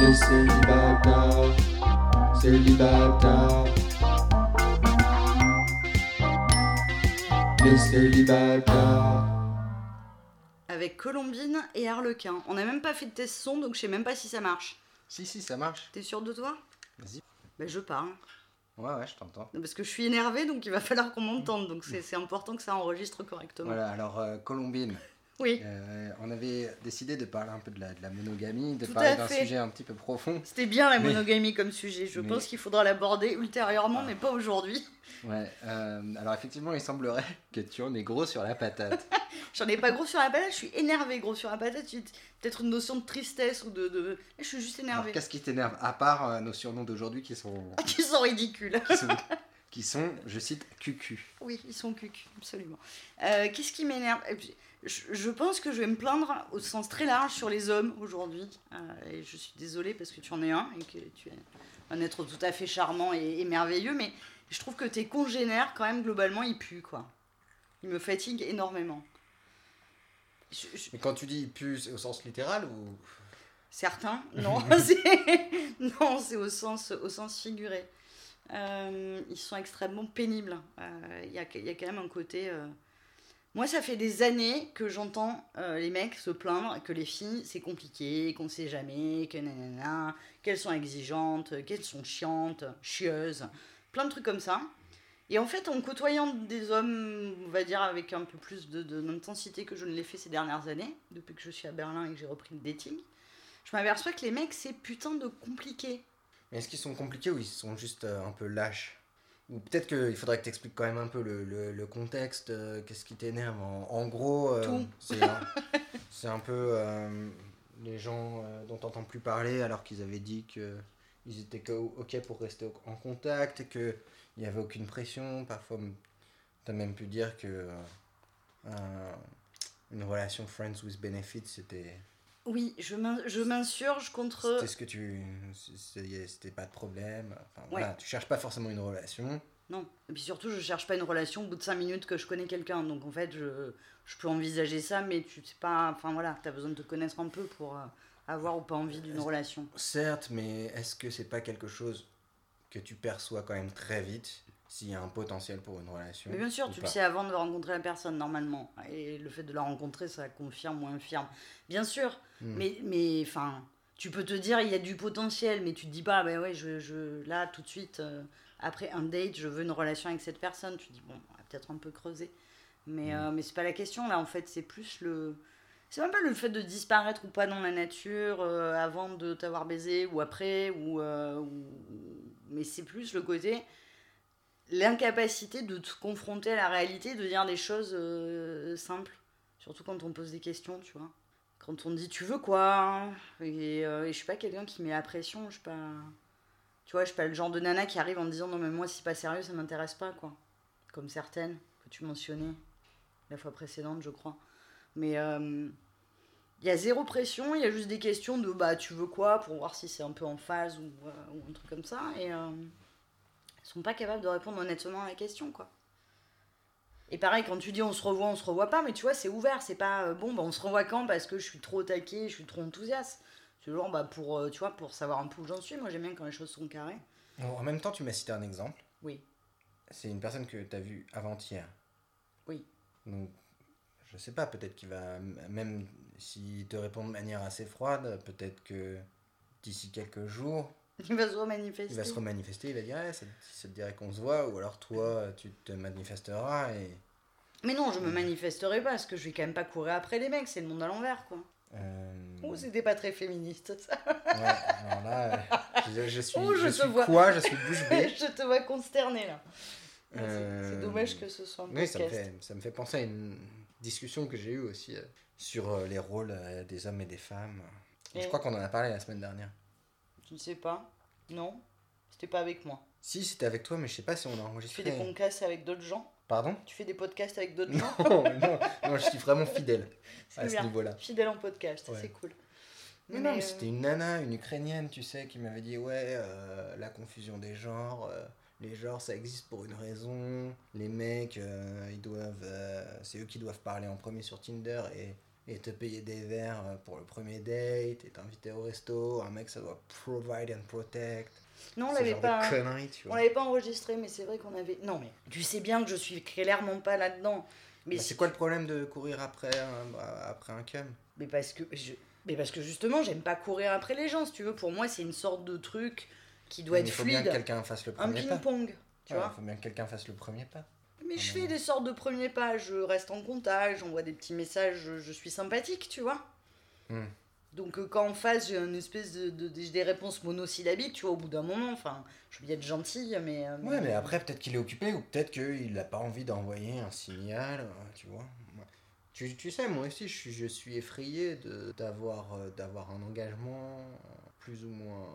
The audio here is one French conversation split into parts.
Les célibataires, célibataires. Les célibataires. Avec Colombine et Harlequin. On n'a même pas fait de test son, donc je sais même pas si ça marche. Si, si, ça marche. T'es sûr de toi? Vas-y. Ben je parle. Ouais, ouais, je t'entends. Parce que je suis énervée, donc il va falloir qu'on m'entende. Donc c'est c'est important que ça enregistre correctement. Voilà, alors euh, Colombine, Oui, euh, on avait décidé de parler un peu de la, de la monogamie, de Tout parler d'un sujet un petit peu profond. c'était bien la Mais- monogamie comme sujet. Je mais- pense qu'il faudra l'aborder ultérieurement, mais pas aujourd'hui. Ouais, euh, alors effectivement, il semblerait que tu en es gros sur la patate. J'en ai pas gros sur la patate, je suis énervée gros sur la patate. Peut-être une notion de tristesse ou de. de... Je suis juste Alors, énervée. qu'est-ce qui t'énerve À part euh, nos surnoms d'aujourd'hui qui sont, Qui sont ridicules. qui sont, qui sont, je cite, cucu. Oui, ils sont cucs, absolument. Euh, Qu'est-ce qui m'énerve? Je, pense que je vais me plaindre au sens très large sur les hommes aujourd'hui. Euh, et je suis désolée parce que tu en es un et que tu es un être tout à fait charmant et, et merveilleux, mais je trouve que tes congénères, quand même, globalement, ils puent, quoi. Ils me fatiguent énormément. Je- je- Mais quand tu dis pu, c'est au sens littéral ou? Certains, non, c'est non, c'est au sens, au sens figuré. Euh, ils sont extrêmement pénibles. Euh, Il y, a, il y a quand même un côté. Moi, ça fait des années que j'entends euh, les mecs se plaindre que les filles, c'est compliqué, qu'on sait jamais, que nanana, qu'elles sont exigeantes, qu'elles sont chiantes, chieuses, plein de trucs comme ça. Et en fait, en côtoyant des hommes, on va dire, avec un peu plus de- de- d'intensité que je ne l'ai fait ces dernières années, depuis que je suis à Berlin et que j'ai repris le dating, je m'aperçois que les mecs, c'est putain de compliqué. Mais est-ce qu'ils sont compliqués ou ils sont juste euh, un peu lâches? Ou peut-être qu'il faudrait que tu expliques quand même un peu le, le- le contexte, euh, qu'est-ce qui t'énerve. En, en gros, euh, c'est un, peu euh, les gens dont t'entends plus parler alors qu'ils avaient dit qu'ils étaient ok pour rester au- en contact et qu'il n'y avait aucune pression. Parfois, tu as même pu dire que un- une relation friends with benefits, c'était Oui, je m'in- je m'insurge contre. c'était ce que tu. C'était pas de problème. Enfin, voilà, tu cherches pas forcément une relation. Non. Et puis surtout, je cherche pas une relation au bout de 5 minutes que je connais quelqu'un. Donc en fait, je, je peux envisager ça, mais tu sais pas. Enfin voilà, t'as besoin de te connaître un peu pour euh, avoir ou pas envie d'une relation. Certes, mais est-ce que c'est pas quelque chose que tu perçois quand même très vite? S'il y a un potentiel pour une relation Mais bien sûr, tu pas le sais avant de rencontrer la personne, normalement. Et le fait de la rencontrer, ça confirme ou infirme. Bien sûr, Hmm. mais, mais enfin, tu peux te dire, il y a du potentiel, mais tu te dis pas, bah ouais, je, je, là, tout de suite, euh, après un date, je veux une relation avec cette personne. Tu te dis, bon, on va peut-être un peu creuser. Mais, Hmm. euh, mais c'est pas la question, là, en fait, c'est plus le. C'est même pas le fait de disparaître ou pas dans la nature euh, avant de t'avoir baisé ou après, ou, euh, ou- mais c'est plus le côté l'incapacité de te confronter à la réalité, de dire des choses euh, simples. Surtout quand on pose des questions, tu vois. Quand on dit tu veux quoi et, euh, et je suis pas quelqu'un qui met la pression, je suis pas. Tu vois, je suis pas le genre de nana qui arrive en me disant non, mais moi, si c'est pas sérieux, ça m'intéresse pas, quoi. Comme certaines que tu mentionnais la fois précédente, je crois. Mais euh, il y a zéro pression, il y a juste des questions de bah tu veux quoi? Pour voir si c'est un peu en phase ou, euh, un truc comme ça. Et. Sont pas capables de répondre honnêtement à la question, quoi. Et pareil, quand tu dis on se revoit, on se revoit pas, mais tu vois, c'est ouvert, c'est pas euh, bon, bah on se revoit quand parce que je suis trop taquée, je suis trop enthousiaste. C'est genre, bah pour, euh, tu vois, pour savoir un peu où j'en suis, moi j'aime bien quand les choses sont carrées. Bon, en même temps, tu m'as cité un exemple. Oui. C'est une personne que tu as vue avant-hier. Oui. Donc, je sais pas, peut-être qu'il va, même s'il te répond de manière assez froide, peut-être que d'ici quelques jours, Il va se remanifester. il va se remanifester, il va dire ça, ça te dirait qu'on se voit, ou alors toi, tu te manifesteras et. Mais non, je me manifesterai pas parce que je vais quand même pas courir après les mecs, c'est le monde à l'envers, quoi. euh, Oh, c'était pas très féministe, ça. ouais, alors là, euh, je, je suis, Oh, je je te suis vois. quoi Je suis bouche bée. je te vois consterné là. C'est- Euh, C'est dommage que ce soit un Oui, ça me, podcast. fait, ça me fait penser à une discussion que j'ai eue aussi euh, sur euh, les rôles des hommes et des femmes. Et Je crois qu'on en a parlé la semaine dernière. Je ne sais pas. Non, c'était pas avec moi. Si, c'était avec toi, mais je sais pas si on a Tu enregistré. fais des podcasts avec d'autres gens Pardon? Tu fais des podcasts avec d'autres gens non, non, non, je suis vraiment fidèle à ce niveau-là. Fidèle en podcast, Ouais. c'est cool. Mais non, mais euh, c'était une nana, une ukrainienne, tu sais, qui m'avait dit Ouais, euh, la confusion des genres, euh, les genres ça existe pour une raison. Les mecs, euh, ils doivent. euh, c'est eux qui doivent parler en premier sur Tinder et et te payer des verres euh, pour le premier date, et t'inviter au resto, un mec ça doit provide and protect. Non, on l'avait pas. tu On l'avait pas enregistré, mais c'est vrai qu'on avait. Non, mais tu sais bien que je suis clairement pas là-dedans. Mais, Bah, si- c'est quoi le problème de courir après un, après un cum? Mais parce que je... mais parce que justement, j'aime pas courir après les gens, si tu veux. Pour moi, c'est une sorte de truc qui doit Mais être Il faut bien que quelqu'un fasse le Un premier pas. ping-pong, tu Il vois. faut bien que quelqu'un fasse le premier pas. Mais je fais des sortes de premiers pas, je reste en contact, j'envoie des petits messages, je, je suis sympathique, tu vois. Hmm. Donc euh, quand en face j'ai une espèce de, de- des- des réponses monosyllabiques, tu vois, au bout d'un moment, enfin, je veux bien être gentille, mais... euh, Ouais, mais après, peut-être qu'il est occupé ou peut-être qu'il n'a pas envie d'envoyer un signal, euh, tu vois. Tu, tu sais, moi aussi, je suis, je suis effrayé d'avoir euh, d'avoir un engagement plus ou moins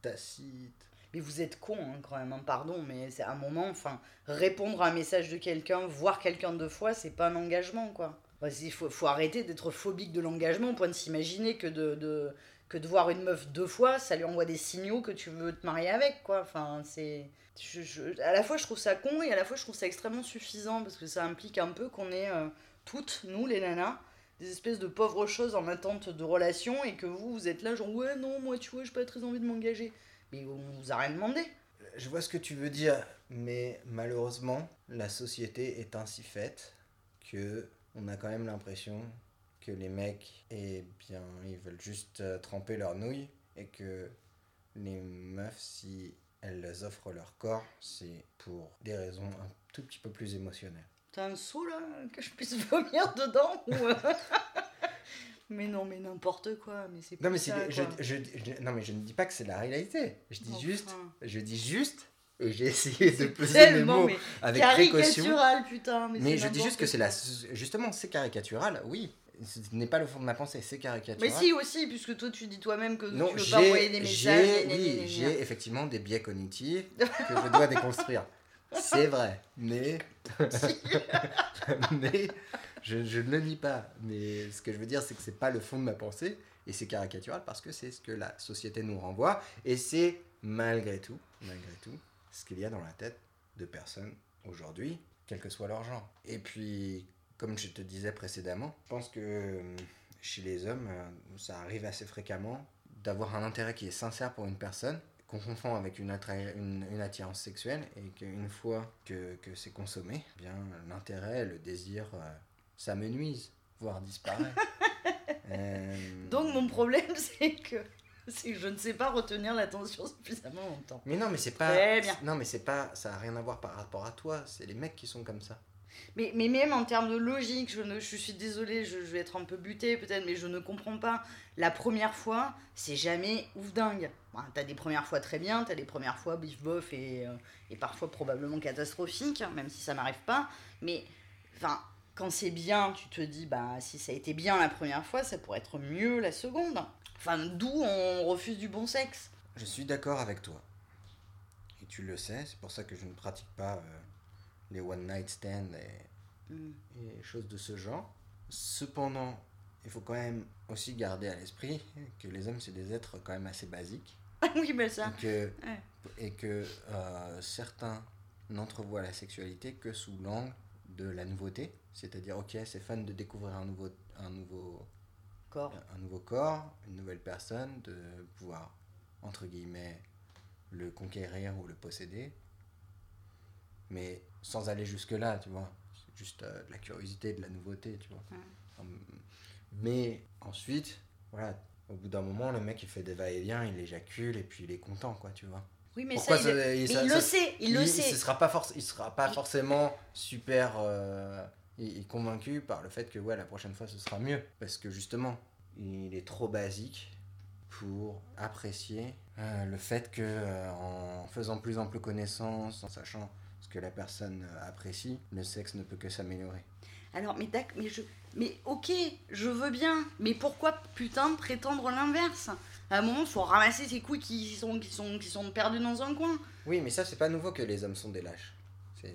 tacite. Mais vous êtes con hein, quand même, hein, pardon, mais c'est un moment, enfin, répondre à un message de quelqu'un, voir quelqu'un deux fois, c'est pas un engagement, quoi. Il faut, faut arrêter d'être phobique de l'engagement au point de s'imaginer que de, de- que de voir une meuf deux fois, ça lui envoie des signaux que tu veux te marier avec, quoi. Enfin, c'est... à la fois, je trouve ça con et à la fois, je trouve ça extrêmement suffisant parce que ça implique un peu qu'on est euh, toutes, nous, les nanas, des espèces de pauvres choses en attente de relation et que vous, vous êtes là, genre, ouais, non, moi, tu vois, j'ai pas très envie de m'engager. Mais on vous a rien demandé. Je vois ce que tu veux dire, mais malheureusement, la société est ainsi faite que on a quand même l'impression que les mecs, eh bien, ils veulent juste euh, tremper leurs nouilles et que les meufs, si elles offrent leur corps, c'est pour des raisons un tout petit peu plus émotionnelles. T'as un seau là que je puisse vomir dedans ou euh, Mais non, mais n'importe quoi, mais c'est Non mais, ça, je, quoi. je, je- non mais je ne dis pas que c'est la réalité. Je dis Enfin. juste, je dis juste, et j'ai essayé de peser mes mots mais avec précaution. caricatural, putain. Mais, je dis juste que c'est la. Justement, c'est caricatural, oui. Ce n'est pas le fond de ma pensée, c'est caricatural. Mais si aussi, puisque toi tu dis toi-même que Non, tu veux pas envoyer des messages. j'ai, oui, j'ai effectivement des biais cognitifs que je dois déconstruire. C'est vrai, mais. mais je, je ne le nie pas. Mais ce que je veux dire, c'est que c'est pas le fond de ma pensée et c'est caricatural parce que c'est ce que la société nous renvoie et c'est malgré tout, malgré tout, ce qu'il y a dans la tête de personnes aujourd'hui, quel que soit leur genre. Et puis, comme je te disais précédemment, je pense que euh, chez les hommes, euh, ça arrive assez fréquemment d'avoir un intérêt qui est sincère pour une personne qu'on confond avec une, attra- une, une attirance sexuelle et qu'une fois que, que c'est consommé, eh bien l'intérêt, le désir, euh, ça me nuise, voire disparaît. Euh, Donc mon problème c'est que c'est que je ne sais pas retenir l'attention suffisamment longtemps. Mais non, mais c'est pas. Très bien. Non, mais c'est pas. Ça a rien à voir par rapport à toi. C'est les mecs qui sont comme ça. Mais, mais même en termes de logique, je, ne, je suis désolée, je, vais être un peu butée peut-être, mais je ne comprends pas. La première fois, c'est jamais ouf dingue. T'as des premières fois très bien, t'as des premières fois bif bof et, euh, et parfois probablement catastrophiques, même si ça m'arrive pas. Mais enfin, quand c'est bien, tu te dis, bah si ça a été bien la première fois, ça pourrait être mieux la seconde. Enfin, d'où on refuse du bon sexe. Je suis d'accord avec toi. Et tu le sais, c'est pour ça que je ne pratique pas euh, les one night stands et, Hmm. et choses de ce genre. Cependant, il faut quand même aussi garder à l'esprit que les hommes, c'est des êtres quand même assez basiques. oui, mais ça. Et que, Ouais. et que euh, certains n'entrevoient la sexualité que sous l'angle de la nouveauté. C'est-à-dire, ok, c'est fun de découvrir un nouveau, un nouveau Corps. un nouveau corps, une nouvelle personne, de pouvoir, entre guillemets, le conquérir ou le posséder. Mais sans aller jusque-là, tu vois. C'est juste euh, de la curiosité, de la nouveauté, tu vois. Ouais. Hum, Mais ensuite, voilà, au bout d'un moment, le mec il fait des va-et-vient, il éjacule et puis il est content, quoi, tu vois. Oui, mais Pourquoi ça, il, ça- mais ça- il ça- le sait, il le sait. Il sera pas, il sera pas forcément super euh, convaincu par le fait que ouais, la prochaine fois ce sera mieux. Parce que justement, il est trop basique pour apprécier euh, le fait que euh, en faisant plus ample connaissance, en sachant que la personne euh, apprécie, le sexe ne peut que s'améliorer. Alors, mais d'accord, mais je. Mais ok, je veux bien, mais pourquoi putain prétendre l'inverse? À un moment, faut ramasser ses couilles qui sont, qui sont, qui sont perdues dans un coin. Oui, mais ça c'est pas nouveau que les hommes sont des lâches.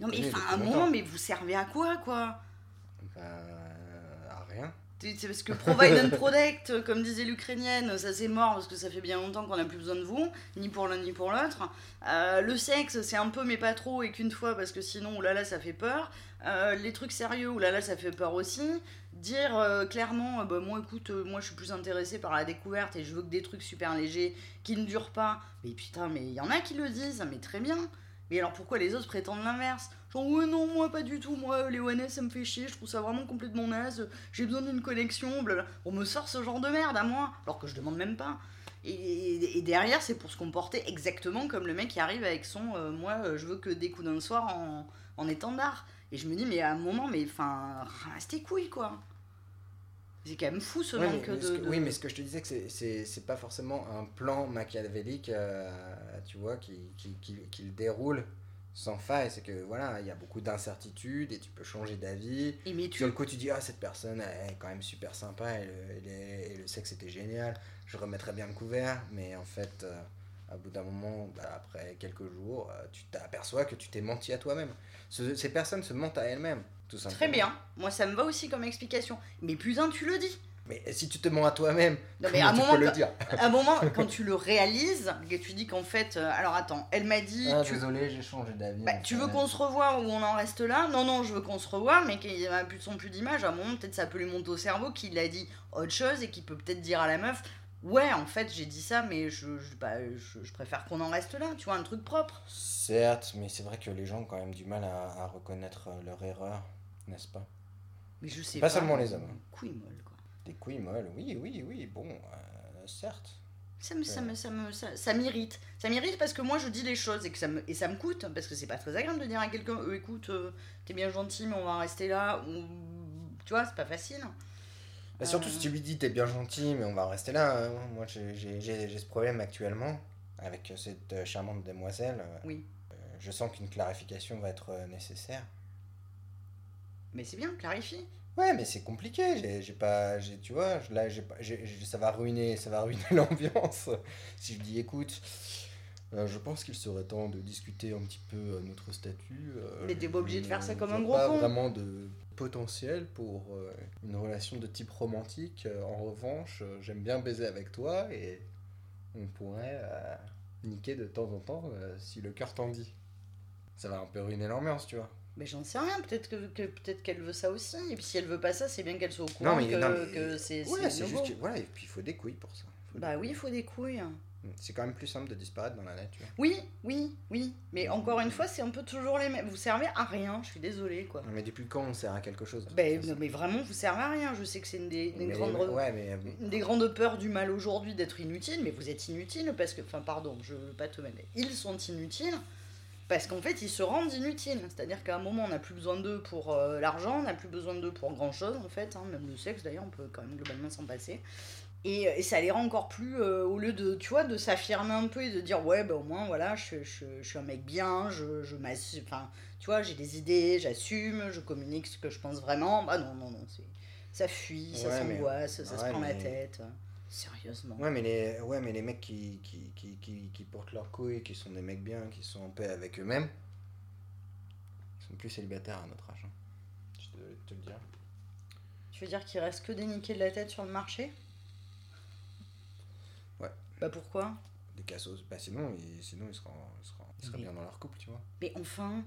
Non, mais enfin, à un moment, mais vous servez à quoi, quoi? C'est parce que provide and protect, comme disait l'Ukrainienne, ça c'est mort parce que ça fait bien longtemps qu'on n'a plus besoin de vous, ni pour l'un ni pour l'autre. Euh, le sexe, c'est un peu mais pas trop et qu'une fois parce que sinon, oulala, ça fait peur. Euh, les trucs sérieux, oulala, ça fait peur aussi. Dire euh, clairement, euh, bah, moi écoute, euh, moi je suis plus intéressée par la découverte et je veux que des trucs super légers qui ne durent pas. Mais putain, mais il y en a qui le disent, mais très bien. Mais alors pourquoi les autres prétendent l'inverse? Genre, ouais, non, moi pas du tout, moi les ONS ça me fait chier, je trouve ça vraiment complètement naze, j'ai besoin d'une connexion, blablabla. On me sort ce genre de merde à moi, alors que je demande même pas. Et, derrière, c'est pour se comporter exactement comme le mec qui arrive avec son euh, Moi euh, je veux que des coups d'un soir en, en étendard. Et je me dis, mais à un moment, mais enfin, ramasse tes couilles quoi. C'est quand même fou ce Ouais, manque mais- mais ce de, que- de- Oui, mais ce que je te disais, que c'est- pas forcément un plan machiavélique, euh, tu vois, qui, qui, qui, qui le déroule sans faille. C'est que voilà, il y a beaucoup d'incertitudes et tu peux changer d'avis. Et mais tu Sur le coup, tu dis, ah, cette personne elle est quand même super sympa et le, et les- et le sexe était génial, je remettrais bien le couvert, mais en fait, euh, à bout d'un moment, bah, après quelques jours, euh, tu t'aperçois que tu t'es menti à toi-même. Ce- ces personnes se mentent à elles-mêmes, tout simplement. Très bien, moi ça me va aussi comme explication. Mais putain, tu le dis. Mais si tu te mens à toi-même, tu moment, peux le quand- dire À un moment, quand tu le réalises, que tu dis qu'en fait, euh, alors attends, elle m'a dit, Ah, tu, désolé, j'ai changé d'avis. bah, tu veux qu'on se revoie ou on en reste là? Non, non, je veux qu'on se revoie, mais qu'il n'y a plus de son, plus d'image. À un moment, peut-être ça peut lui monter au cerveau qu'il a dit autre chose et qu'il peut peut-être dire à la meuf, ouais, en fait, j'ai dit ça, mais je, je, bah, je, je préfère qu'on en reste là, tu vois, un truc propre. Certes, mais c'est vrai que les gens ont quand même du mal à, à reconnaître euh, leur erreur, n'est-ce pas? Mais je sais Pas seulement les hommes. Couille molle, quoi. Des couilles molles, oui, oui, oui, bon, euh, certes. Ça me, ça me, ça me, ça, ça m'irrite. Ça m'irrite parce que moi je dis les choses et que ça me, et ça me coûte parce que c'est pas très agréable de dire à quelqu'un, Euh, écoute, euh, t'es bien gentil mais on va rester là ou tu vois, c'est pas facile. Bah, surtout Euh. si tu lui dis t'es bien gentil, mais on va rester là. hein. Moi, j'ai- j'ai j'ai- j'ai ce problème actuellement avec euh, cette euh, charmante demoiselle. euh, Oui. euh, je sens qu'une clarification va être euh, nécessaire. Mais c'est bien, clarifie. Ouais, mais c'est compliqué. J'ai pas, tu vois, là, j'ai pas, ça va ruiner, ça va ruiner l'ambiance. Si je dis, écoute, euh, je pense qu'il serait temps de discuter un petit peu notre statut. euh, Mais t'es pas obligé de faire ça comme un gros pas con. vraiment de potentiel pour euh, une relation de type romantique. Euh, en revanche, j'aime bien baiser avec toi et on pourrait niquer de temps en temps si le cœur t'en dit. Ça va un peu ruiner l'ambiance, tu vois. Mais j'en sais rien, peut-être que, que- peut-être qu'elle veut ça aussi. Et puis si elle veut pas ça, c'est bien qu'elle soit au courant mais- que, non, mais- que c'est Ouais, c'est juste que- voilà, et puis il faut des couilles pour ça. Faut Bah des oui, il faut des couilles. C'est quand même plus simple de disparaître dans la nature. Oui, oui, oui. Mais encore une fois, c'est un peu toujours les mêmes. Vous servez à rien, je suis désolée quoi. Mais depuis quand on sert à quelque chose? Ben, non, mais vraiment, vous servez à rien. Je sais que c'est une des, Mais- Ouais, mais euh, une des grandes peurs du mal aujourd'hui d'être inutile, mais vous êtes inutile parce que, enfin, pardon, je veux pas te mettre. Ils sont inutiles parce qu'en fait, ils se rendent inutiles. C'est-à-dire qu'à un moment, on n'a plus besoin d'eux pour euh, l'argent, on n'a plus besoin d'eux pour grand chose en fait. hein, même le sexe d'ailleurs, on peut quand même globalement s'en passer. Et, et ça les rend encore plus, euh, au lieu de, tu vois, de s'affirmer un peu et de dire, ouais, ben au moins, voilà, je, je, je suis un mec bien, je, je m'assume, enfin, tu vois, j'ai des idées, j'assume, je communique ce que je pense vraiment. Bah non, non, non, ça fuit, ça Ouais, s'angoisse, ça se prend la tête. Sérieusement. ouais, mais les, ouais, mais les mecs qui, qui, qui, qui, qui portent leurs couilles, qui sont des mecs bien, qui sont en paix avec eux-mêmes, ils sont plus célibataires à notre âge. hein. Je suis désolé de te le dire. Tu veux dire qu'il reste que des niqués de la tête sur le marché? Ouais. Bah pourquoi? Des cassos. Bah sinon, ils, sinon ils seraient, ils seraient, ils seraient Mais- bien dans leur couple, tu vois. Mais enfin,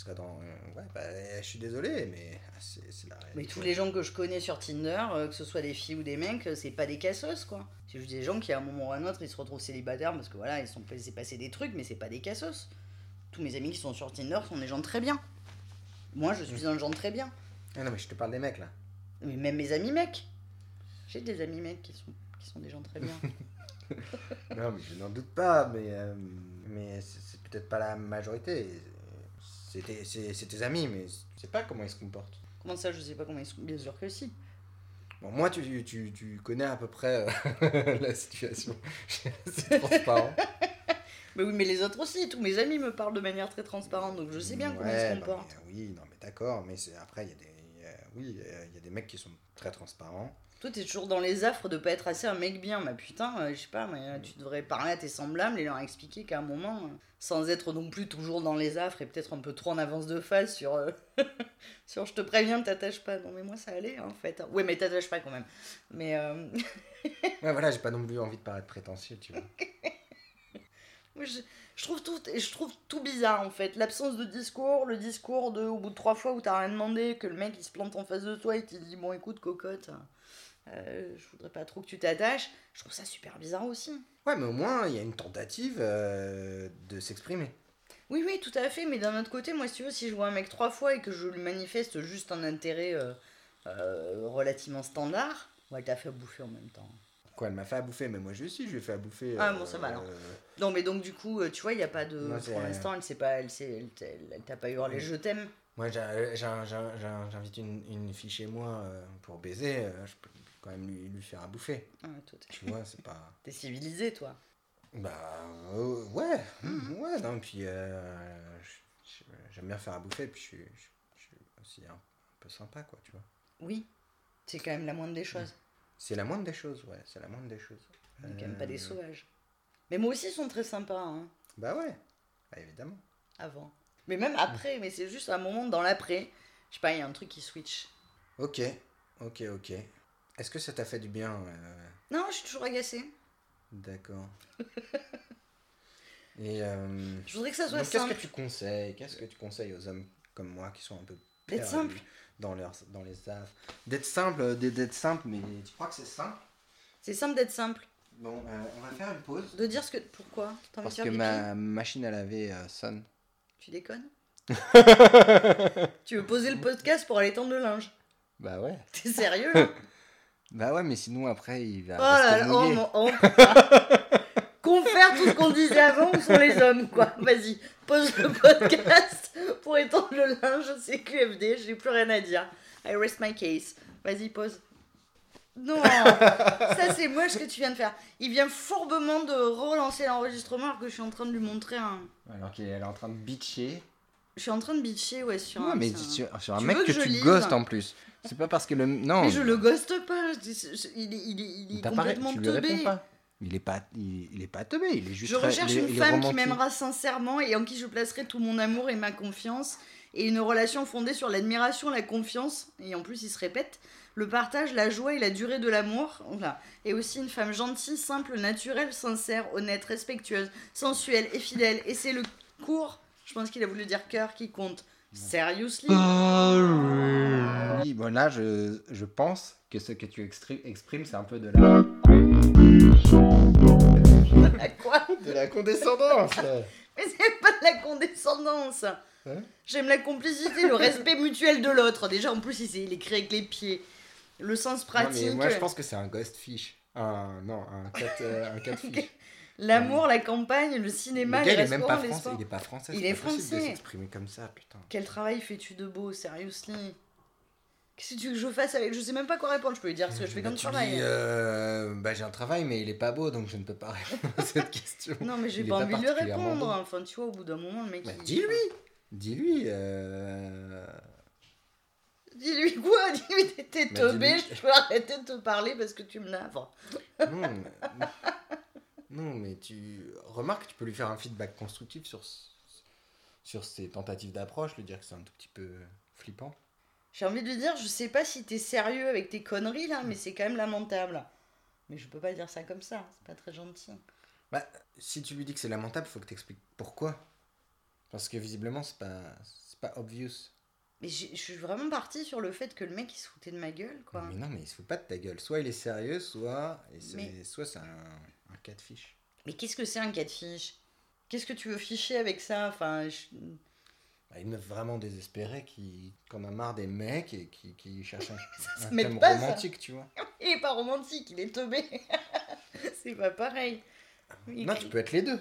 Ils seraient dans. euh, ouais, bah je suis désolé, mais ah, c'est la réalité. mais tous les gens que je connais sur Tinder, euh, que ce soit des filles ou des mecs, euh, c'est pas des cassos quoi. C'est juste des gens qui à un moment ou à un autre ils se retrouvent célibataires parce que voilà, ils sont passé des trucs, mais c'est pas des cassos. Tous mes amis qui sont sur Tinder sont des gens très bien. Moi je suis un genre très bien. Ah non, mais je te parle des mecs là. Mais même mes amis mecs. J'ai des amis mecs qui sont, qui sont des gens très bien. Non, mais je n'en doute pas, mais, euh, mais c'est peut-être pas la majorité. C'est tes, c'est- c'est tes amis, mais je sais pas comment ils se comportent. Comment ça, je sais pas comment ils sont. Bien sûr que si. Bon, moi, tu, tu, tu connais à peu près euh, la situation. c'est transparent. Mais oui, mais les autres aussi. Tous mes amis me parlent de manière très transparente, donc je sais bien comment ils Ouais, se non, comportent. mais oui, non, mais d'accord, mais après, il y a des. il y a- oui, il y a- il y a des mecs qui sont très transparents. Toi, t'es toujours dans les affres de pas être assez un mec bien. Mais putain, euh, je sais pas, mais euh, tu devrais parler à tes semblables et leur expliquer qu'à un moment, euh, sans être non plus toujours dans les affres et peut-être un peu trop en avance de phase sur, euh, sur je te préviens, t'attaches pas. Non, mais moi, ça allait, hein, en fait. Ouais, mais t'attaches pas quand même. Mais Ouais, voilà, j'ai pas non plus envie de paraître prétentieux, tu vois. je, je trouve tout, je trouve tout bizarre, en fait. L'absence de discours, le discours de, au bout de trois fois où t'as rien demandé, que le mec, il se plante en face de toi et qu'il dit, bon, écoute, cocotte. Euh, je voudrais pas trop que tu t'attaches. Je trouve ça super bizarre aussi. Ouais, mais au moins, il y a une tentative euh, de s'exprimer. Oui, oui, tout à fait, mais d'un autre côté, moi, si tu veux, si je vois un mec trois fois et que je lui manifeste juste un intérêt euh, euh, relativement standard, ouais, t'as fait à bouffer en même temps. Quoi, elle m'a fait à bouffer, mais moi je aussi, je lui ai fait à bouffer. Ah, bon, ça va, alors. Non, mais donc, du coup, tu vois, il n'y a pas de. Moi, pour l'instant, elle pas, elle elle, t'a- elle t'a pas hurlé je t'aime. Moi, j'invite une, une fille chez moi pour baiser, je peux quand même lui, lui faire à bouffer. Ah, Tu vois, c'est pas. t'es civilisé, toi. Bah, euh, ouais, mm, ouais, non, puis euh, j'aime bien faire à bouffer, puis je suis, je, je suis aussi un, un peu sympa, quoi, tu vois. Oui, c'est quand même la moindre des choses. C'est la moindre des choses, ouais, c'est la moindre des choses. On est quand même pas des Euh, sauvages. Mais moi aussi, ils sont très sympas, hein, Bah ouais, bah, évidemment. avant. Mais même après, mais c'est juste un moment dans l'après. Je sais pas, il y a un truc qui switch. Ok, ok, ok. Est-ce que ça t'a fait du bien euh, Non, je suis toujours agacée. D'accord. Et euh, Je voudrais que ça soit donc, qu'est-ce simple. que tu conseilles? Qu'est-ce que tu conseilles aux hommes comme moi qui sont un peu D'être perdus simple. dans leurs dans les affres D'être simple, euh, d'être simple, mais tu crois que c'est simple? C'est simple d'être simple. Bon, euh, on va faire une pause. De dire ce que. Pourquoi? Parce que ma machine à laver sonne. Tu déconnes? Tu veux poser le podcast pour aller tendre le linge? Bah ouais. T'es sérieux? Bah ouais, mais sinon après il va Oh là rester là, mouillé. Oh, putain. Confère tout ce qu'on disait avant sont les hommes, quoi. Vas-y, pose le podcast pour étendre le linge, c'est QFD, j'ai plus rien à dire. I rest my case. Vas-y, pose. Non, ça c'est moche ce que tu viens de faire. Il vient fourbement de relancer l'enregistrement alors que je suis en train de lui montrer un. Alors qu'elle est en train de bitcher. Je suis en train de bitcher, ouais, sur un. mais sur un- sur, sur un Tu mec que, que tu ghostes en plus. C'est pas parce que le. Non. Mais je le ghoste pas, je dis- je- il est, il est, il est complètement tu teubé. pas. Il est pas, il, il est pas teubé, il est juste. Je recherche il une il femme qui m'aimera sincèrement et en qui je placerai tout mon amour et ma confiance. Et une relation fondée sur l'admiration, la confiance, et en plus il se répète, le partage, la joie et la durée de l'amour. Voilà. Et aussi une femme gentille, simple, naturelle, sincère, honnête, respectueuse, sensuelle et fidèle. Et c'est le cours, je pense qu'il a voulu dire cœur, qui compte. Seriously? Oui, bon là, je, je pense que ce que tu exprimes, c'est un peu de la, Quoi? De la condescendance. Mais c'est pas de la condescendance. Hein? J'aime la complicité, le respect mutuel de l'autre. Déjà, en plus, il, il écrit avec les pieds. Le sens Non, pratique. mais moi, je pense que c'est un ghost fish. Un, non, un cat, euh, un catfish. L'amour, la campagne, le cinéma, le gars, il les est même pas français. Il est pas français. Il est possible français. de s'exprimer comme ça, putain. Quel travail fais-tu de beau, seriously? Qu'est-ce que tu veux que je fasse avec? Je sais même pas quoi répondre. Je peux lui dire ce que je fais Bah, comme tu travail. dis, euh, bah, j'ai un travail, mais il est pas beau, donc je ne peux pas répondre à cette question. Non, mais j'ai il est pas pas envie de lui répondre. beau. Enfin, tu vois, au bout d'un moment, le mec. Bah, il- dis-lui Dis-lui euh... Dis-lui quoi? Dis-lui t'es- Bah, teubé, je peux arrêter de te parler parce que tu me non, mais... non, mais tu remarques, tu peux lui faire un feedback constructif sur, sur ses tentatives d'approche, lui dire que c'est un tout petit peu flippant. J'ai envie de lui dire, je sais pas si t'es sérieux avec tes conneries là, mais c'est quand même lamentable. Mais je peux pas dire ça comme ça, c'est pas très gentil. Bah, si tu lui dis que c'est lamentable, faut que tu expliques pourquoi. Parce que visiblement, c'est pas, c'est pas obvious. Mais je suis vraiment partie sur le fait que le mec il se foutait de ma gueule quoi. Mais non, mais il se fout pas de ta gueule. Soit il est sérieux, soit, et Mais- soit c'est un, un cas de fiche. Mais qu'est-ce que c'est un catfish? Qu'est-ce que tu veux ficher avec ça? Enfin, je- Bah, une meuf vraiment désespérée qui, qui en a marre des mecs et qui, qui cherche un, un m'aide thème pas, ça. romantique, tu vois. il est pas romantique, il est teubé. c'est pas pareil. Il- Non, tu peux être les deux.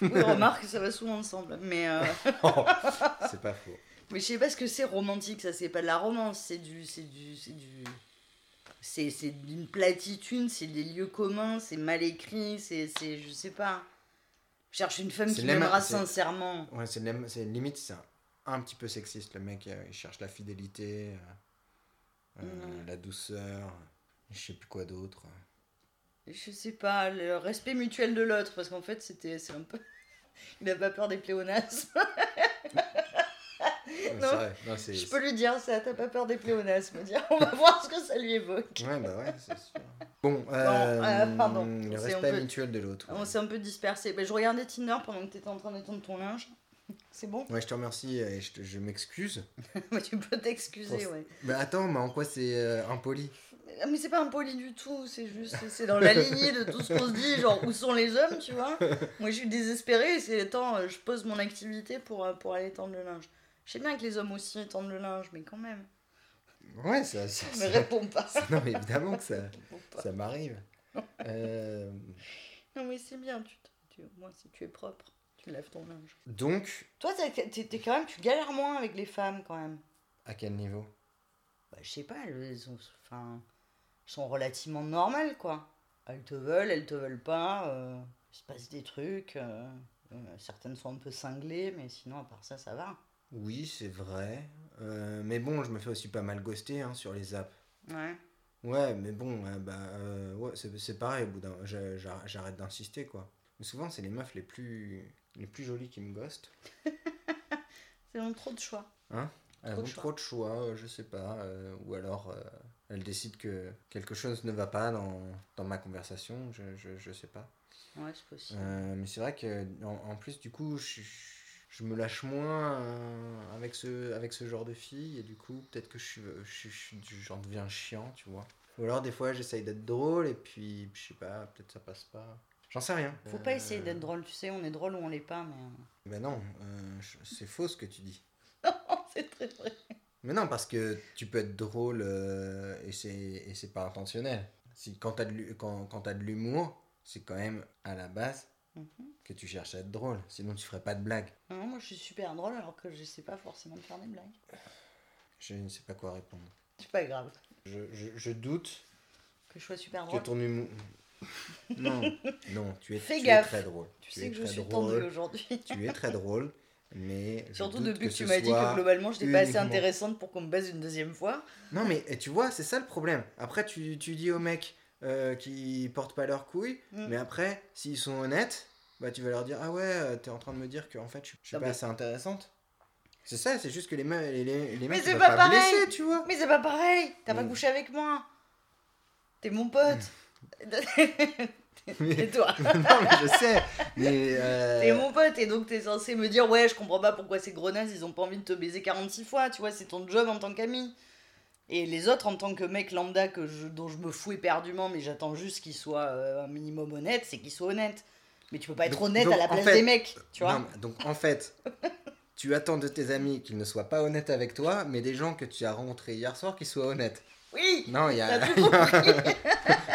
Oui, remarque, ça va souvent ensemble. Mais, euh, c'est pas faux. mais je sais pas ce que c'est romantique, ça c'est pas de la romance, c'est du. C'est du. C'est du. C'est c'est d'une platitude, c'est des lieux communs, c'est mal écrit, c'est. c'est- Je sais pas. Je cherche une femme qui m'aimera sincèrement. Ouais, c'est limite, c'est un, un petit peu sexiste. Le mec, euh, il cherche la fidélité, euh, euh, la douceur. Je sais plus quoi d'autre. Je sais pas, le respect mutuel de l'autre, parce qu'en fait, c'était c'est un peu. Il a pas peur des pléonasmes. Non. Non, Je peux lui dire ça, t'as pas peur des pléonasmes. Dire, on va voir ce que ça lui évoque. Ouais, bah ouais, c'est sûr. Bon, euh, euh, pardon. le respect mutuel de l'autre. On s'est un peu dispersé. Mais je regardais Tinder pendant que t'étais en train d'étendre ton linge. C'est bon? Ouais, je te remercie et je, m'excuse. Mais Tu peux t'excuser, Pour- ouais. Mais attends, mais en quoi c'est euh, impoli? Ah, Mais c'est pas impoli du tout, c'est juste, c'est dans la lignée de tout ce qu'on se dit, genre où sont les hommes, tu vois? Moi je suis désespérée, c'est temps, je pose mon activité pour, euh, pour aller tendre le linge. Je sais bien que les hommes aussi tendent le linge, mais quand même. Ouais, ça, ça, Mais ça- réponds pas. Non, mais évidemment que ça, ça m'arrive. Euh, Non mais c'est bien, tu, tu, au moins si tu es propre, tu lèves ton linge. donc, Toi t'es quand même, tu galères moins avec les femmes quand même. à quel niveau? Bah je sais pas, elles sont, enfin, sont relativement normales quoi. Elles te veulent, elles te veulent pas, euh, il se passe des trucs. euh, certaines sont un peu cinglées, mais sinon à part ça, ça va. Oui, c'est vrai. Euh, mais bon, je me fais aussi pas mal ghoster hein, sur les apps. Ouais. Ouais, mais bon, euh, bah, euh, ouais, c'est pareil, au bout d'un... j'a- j'a- J'arrête d'insister, quoi. Mais souvent, c'est les meufs les plus, les plus jolies qui me ghostent. C'est ont trop de choix. Elles Trop ont de choix. trop de choix, je sais pas. ou alors, elles décident que quelque chose ne va pas dans, dans ma conversation, je, je, je sais pas. Ouais, c'est possible. Mais c'est vrai que en, en plus du coup je, je me lâche moins euh, avec ce avec ce genre de fille et du coup peut-être que je je, je j'en deviens chiant tu vois. Ou alors des fois j'essaye d'être drôle et puis je sais pas peut-être ça passe pas. J'en sais rien. Faut pas Euh, essayer d'être drôle, tu sais, on est drôle ou on l'est pas, mais. ben non c'est faux ce que tu dis. C'est très vrai. mais non parce que tu peux être drôle euh, et c'est et c'est pas intentionnel. Si quand t'as de quand, quand t'as de l'humour c'est quand même à la base Mhm. que tu cherches à être drôle sinon tu ferais pas de blagues Non, moi je suis super drôle alors que je sais pas forcément faire des blagues. Je ne sais pas quoi répondre. C'est pas grave Je, je, je doute que je sois super que drôle. ton humour. Non, non, tu es, Fais tu gaffe. es très drôle. Tu, sais que je suis drôle. tendue aujourd'hui. Tu es très drôle, mais. je Surtout depuis que, tu m'as dit que globalement j'étais pas assez intéressante pour qu'on me baise une deuxième fois. Non, mais et tu vois, c'est ça le problème. Après, tu, tu dis aux mecs euh, qui portent pas leurs couilles, Mm. mais après, s'ils sont honnêtes, bah tu vas leur dire Ah ouais, euh, t'es en train de me dire que en fait, je, je suis Non, pas mais- assez intéressante. C'est ça, c'est juste que les, me- les, les, les mecs c'est ils pas pas blesser, tu vois. Mais c'est pas pareil, t'as pas Mm. couché avec moi. T'es mon pote. Mais- Et toi non, mais je sais, mais. euh, T'es mon pote et donc t'es censé me dire ouais je comprends pas pourquoi ces grenades ils ont pas envie de te baiser 46 fois, tu vois, c'est ton job en tant qu'ami. Et les autres en tant que mec lambda que je, dont je me fous éperdument mais j'attends juste qu'ils soient euh, un minimum honnêtes, c'est qu'ils soient honnêtes. Mais tu peux pas être Donc- honnête donc, à la place fait- des mecs, tu vois. Non, donc en fait, tu attends de tes amis qu'ils ne soient pas honnêtes avec toi, mais des gens que tu as rencontrés hier soir qu'ils soient honnêtes. Oui Non, il y a,